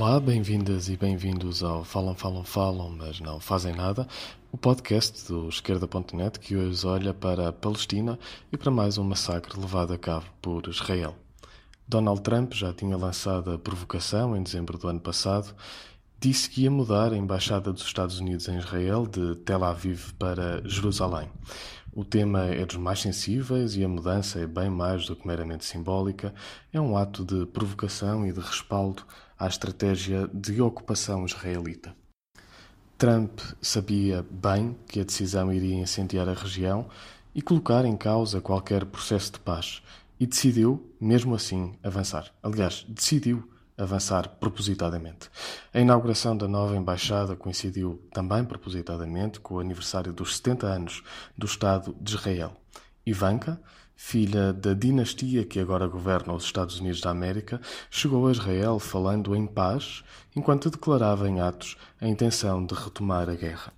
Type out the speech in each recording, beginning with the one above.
Olá, bem-vindas e bem-vindos ao Falam, Falam, Falam, mas não fazem nada, o podcast do Esquerda.net que hoje olha para a Palestina e para mais um massacre levado a cabo por Israel. Donald Trump já tinha lançado a provocação em dezembro do ano passado, disse que ia mudar a embaixada dos Estados Unidos em Israel de Tel Aviv para Jerusalém. O tema é dos mais sensíveis e a mudança é bem mais do que meramente simbólica, é um ato de provocação e de respaldo à estratégia de ocupação israelita. Trump sabia bem que a decisão iria incendiar a região e colocar em causa qualquer processo de paz, e decidiu, mesmo assim, avançar. Aliás, decidiu avançar propositadamente. A inauguração da nova embaixada coincidiu também propositadamente com o aniversário dos 70 anos do Estado de Israel. Ivanka, filha da dinastia que agora governa os Estados Unidos da América, chegou a Israel falando em paz, enquanto declarava em atos a intenção de retomar a guerra.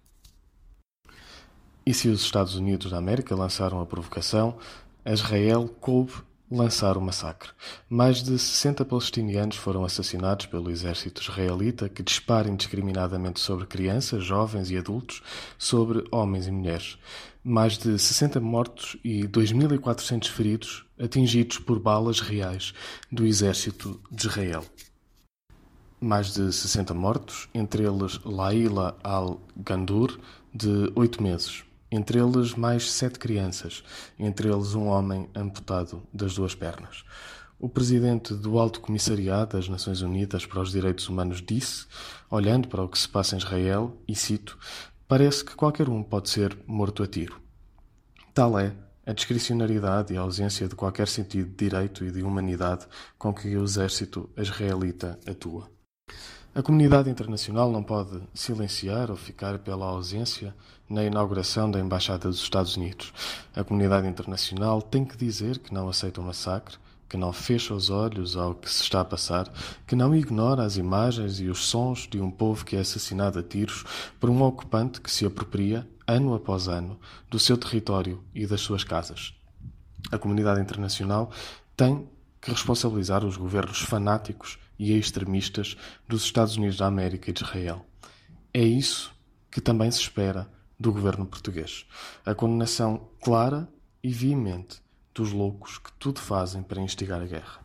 E se os Estados Unidos da América lançaram a provocação, Israel coube lançar o massacre. Mais de 60 palestinianos foram assassinados pelo exército israelita, que dispara indiscriminadamente sobre crianças, jovens e adultos, sobre homens e mulheres. Mais de 60 mortos e 2.400 feridos, atingidos por balas reais do exército de Israel. Mais de 60 mortos, entre eles Laila al-Gandur, de 8 meses entre eles mais sete crianças, entre eles um homem amputado das duas pernas. O presidente do Alto Comissariado das Nações Unidas para os Direitos Humanos disse, olhando para o que se passa em Israel, e cito: Parece que qualquer um pode ser morto a tiro. Tal é a discricionariedade e a ausência de qualquer sentido de direito e de humanidade com que o exército israelita atua. A comunidade internacional não pode silenciar ou ficar pela ausência na inauguração da Embaixada dos Estados Unidos. A comunidade internacional tem que dizer que não aceita o massacre, que não fecha os olhos ao que se está a passar, que não ignora as imagens e os sons de um povo que é assassinado a tiros por um ocupante que se apropria, ano após ano, do seu território e das suas casas. A comunidade internacional tem que responsabilizar os governos fanáticos e extremistas dos Estados Unidos da América e de Israel. É isso que também se espera do governo português. A condenação clara e veemente dos loucos que tudo fazem para instigar a guerra.